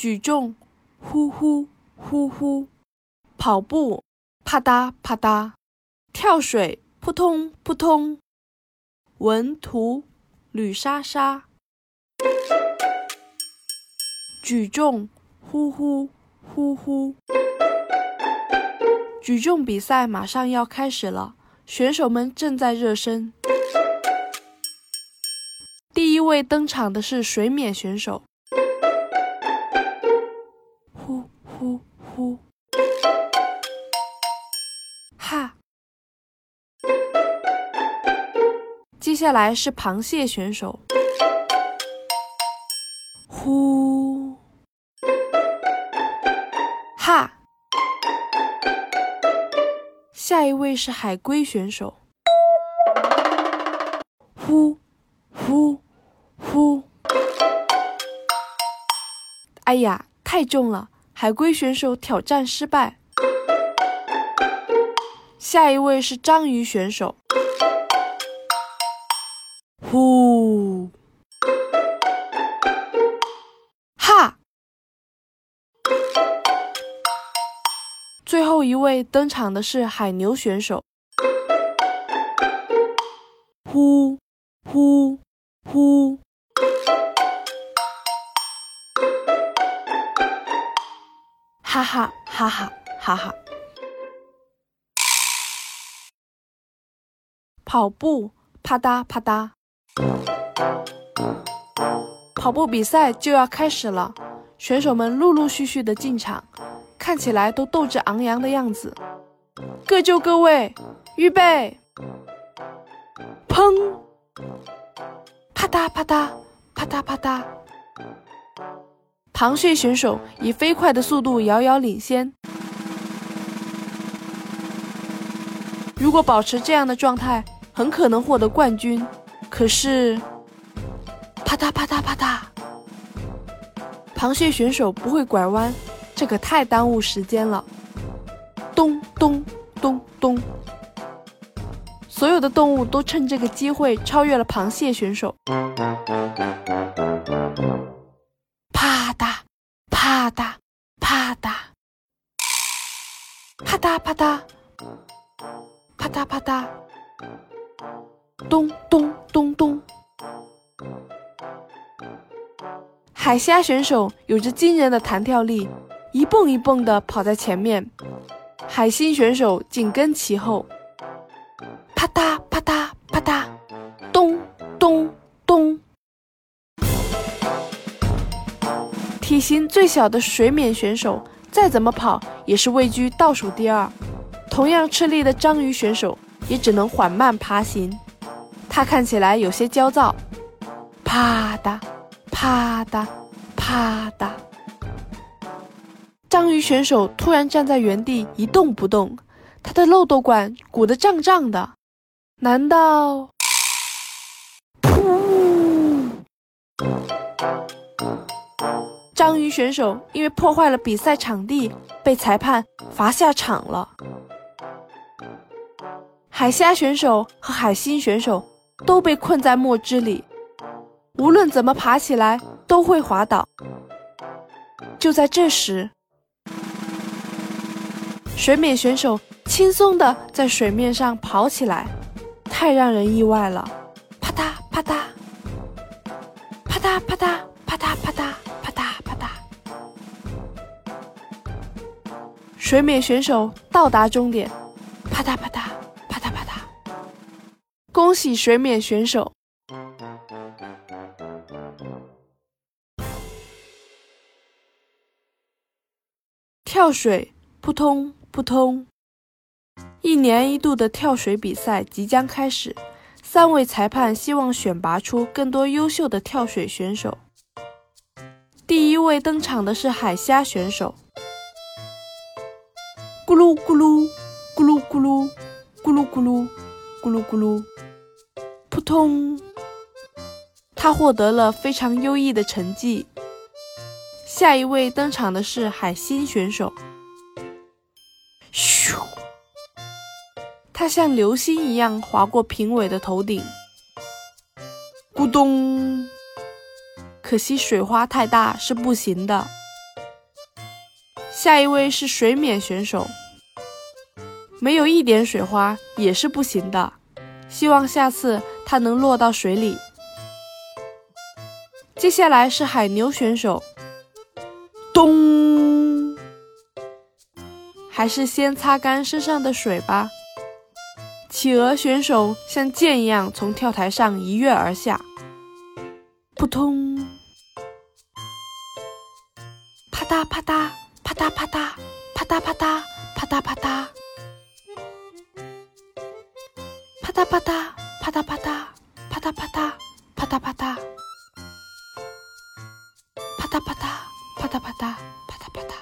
举重，呼呼呼呼；跑步，啪嗒啪嗒；跳水，扑通扑通；文图，吕莎莎。举重，呼呼呼呼。举重比赛马上要开始了，选手们正在热身。第一位登场的是水冕选手，接下来是螃蟹选手，呼，哈。下一位是海龟选手，呼呼呼！哎呀，太重了，海龟选手挑战失败。下一位是章鱼选手，呼，哈！最后一位登场的是海牛选手，呼。呼。呼，哈哈。哈哈。哈哈！跑步，啪嗒啪嗒，跑步比赛就要开始了，选手们陆陆续续的进场。看起来都斗志昂扬的样子，各就各位，预备，砰！啪嗒啪嗒啪嗒啪嗒，螃蟹选手以飞快的速度遥遥领先。如果保持这样的状态，很可能获得冠军。可是，啪嗒啪嗒啪嗒，螃蟹选手不会拐弯。这可太耽误时间了！咚咚咚咚，所有的动物都趁这个机会超越了螃蟹选手。啪嗒啪嗒啪嗒，啪嗒啪嗒，啪嗒啪嗒，咚咚咚咚。海虾选手有着惊人的弹跳力。一蹦一蹦地跑在前面，海星选手紧跟其后，啪嗒啪嗒啪嗒，咚咚咚。体型最小的水冕选手再怎么跑也是位居倒数第二，同样吃力的章鱼选手也只能缓慢爬行，他看起来有些焦躁，啪嗒啪嗒啪嗒。章鱼选手突然站在原地一动不动，他的漏斗管鼓得胀胀的。难道？章鱼选手因为破坏了比赛场地，被裁判罚下场了。海虾选手和海星选手都被困在墨汁里，无论怎么爬起来都会滑倒。就在这时，水美选手轻松地在水面上跑起来，太让人意外了！啪嗒啪嗒，啪嗒啪嗒，啪嗒啪嗒，啪嗒啪嗒。水美选手到达终点，啪嗒啪嗒。恭喜水冕选手！跳水，扑通。扑通！一年一度的跳水比赛即将开始，三位裁判希望选拔出更多优秀的跳水选手。第一位登场的是海虾选手，咕噜咕噜，咕噜咕噜，咕噜咕噜，咕噜咕噜，通！他获得了非常优异的成绩。下一位登场的是海星选手。咻，他像流星一样划过评委的头顶，咕咚！可惜水花太大是不行的。下一位是水冕选手，没有一点水花也是不行的。希望下次它能落到水里。接下来是海牛选手，咚！还是先擦干身上的水吧。企鹅选手像箭一样从跳台上一跃而下，扑通！啪嗒啪嗒。啪嗒啪嗒，啪嗒啪嗒，啪嗒啪嗒，啪嗒啪嗒， 파다파다 파다파다 파다파다. 파다파다 파다파다 파다파다